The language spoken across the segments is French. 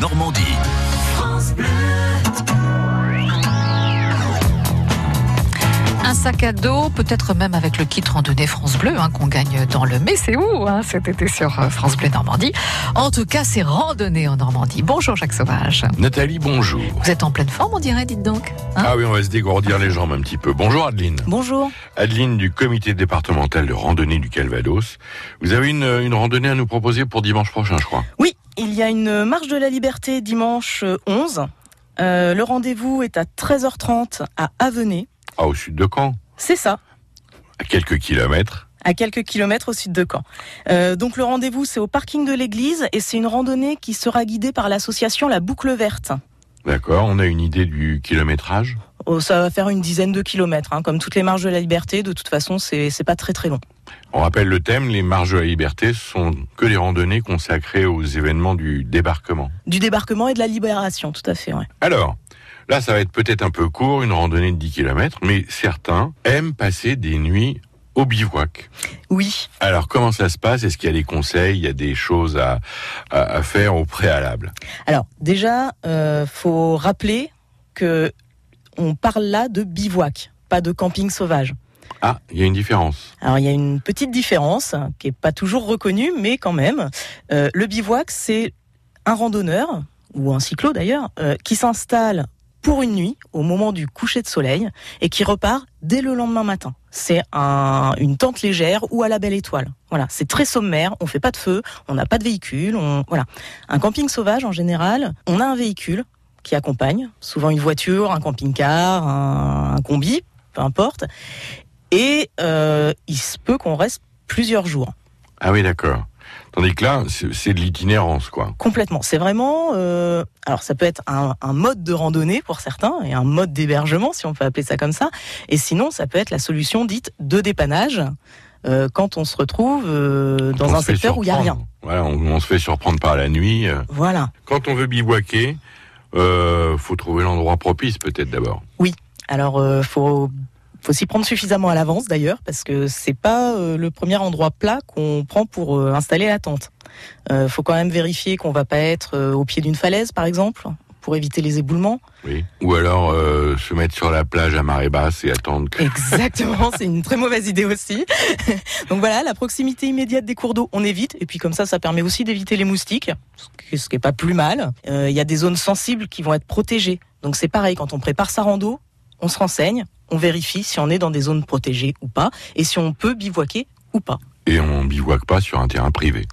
Normandie. Un sac à dos, peut-être même avec le kit randonnée France Bleu hein, qu'on gagne dans le Mais c'est où hein, cet été sur euh, France Bleu Normandie. En tout cas, c'est randonnée en Normandie. Bonjour Jacques Sauvage. Nathalie, bonjour. Vous êtes en pleine forme, on dirait, dites donc. hein? Ah oui, on va se dégourdir les jambes un petit peu. Bonjour Adeline. Bonjour. Adeline du comité départemental de randonnée du Calvados. Vous avez une, une randonnée à nous proposer pour dimanche prochain, je crois? Oui, il y a une marche de la liberté dimanche 11. Euh, le rendez-vous est à 13h30 à Avenay. Ah, au sud de Caen C'est ça, À quelques kilomètres. à quelques kilomètres au sud de Caen. Euh, donc le rendez-vous, c'est au parking de l'église et c'est une randonnée qui sera guidée par l'association La Boucle Verte. D'accord, on a une idée du kilométrage? Oh, ça va faire une dizaine de kilomètres, hein, comme toutes les marches de la liberté. De toute façon, c'est pas très très long. On rappelle le thème, les marches de la liberté sont que des randonnées consacrées aux événements du débarquement. Du débarquement et de la libération, tout à fait. Ouais. Alors, là, ça va être peut-être un peu court, une randonnée de 10 km, mais certains aiment passer des nuits au bivouac. Oui. Alors, comment ça se passe? Est-ce qu'il y a des conseils? Il y a des choses à, à, à faire au préalable? Alors déjà, euh, faut rappeler que on parle là de bivouac, pas de camping sauvage. Ah, il y a une différence. Alors il y a une petite différence hein, qui est pas toujours reconnue, mais quand même. Euh, le bivouac, c'est un randonneur ou un cyclo d'ailleurs euh, qui s'installe pour une nuit au moment du coucher de soleil et qui repart dès le lendemain matin. C'est un, une tente légère ou à la belle étoile. Voilà, c'est très sommaire. On fait pas de feu, on n'a pas de véhicule. On, voilà, un camping sauvage en général, on a un véhicule qui accompagne, souvent une voiture, un camping-car, un, un combi, peu importe. Et euh, il se peut qu'on reste plusieurs jours. Ah oui, d'accord. Tandis que là, c'est de l'itinérance, quoi. Complètement. C'est vraiment. euh, alors, ça peut être un, un mode de randonnée pour certains et un mode d'hébergement, si on peut appeler ça comme ça. Et sinon, ça peut être la solution dite de dépannage euh, quand on se retrouve euh, dans un secteur où il y a rien. Voilà, on, on se fait surprendre par la nuit. Voilà. Quand on veut bivouaquer, faut trouver l'endroit propice, peut-être d'abord. Alors, euh, faut faut s'y prendre suffisamment à l'avance d'ailleurs, parce que c'est pas euh, le premier endroit plat qu'on prend pour euh, installer la tente. Euh, faut quand même vérifier qu'on va pas être euh, au pied d'une falaise, par exemple, pour éviter les éboulements. Oui. Ou alors euh, se mettre sur la plage à marée basse et attendre que. Exactement, c'est une très mauvaise idée aussi. Donc voilà, la proximité immédiate des cours d'eau, on évite. Et puis comme ça, ça permet aussi d'éviter les moustiques, ce qui- est pas plus mal. Euh, Il y a des zones sensibles qui vont être protégées. Donc c'est pareil, quand on prépare sa rando, on se renseigne, on vérifie si on est dans des zones protégées ou pas, et si on peut bivouaquer ou pas. Et on bivouaque pas sur un terrain privé.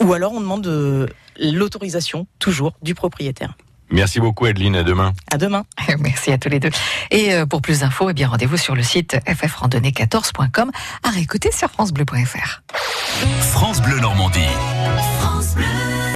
Ou alors on demande euh, l'autorisation, toujours, du propriétaire. Merci beaucoup, Adeline. À demain. À demain. Merci à tous les deux. Et euh, pour plus d'infos, eh bien rendez-vous sur le site ffrandonnée14.com à réécouter sur francebleu.fr. France Bleu Normandie. France Bleu.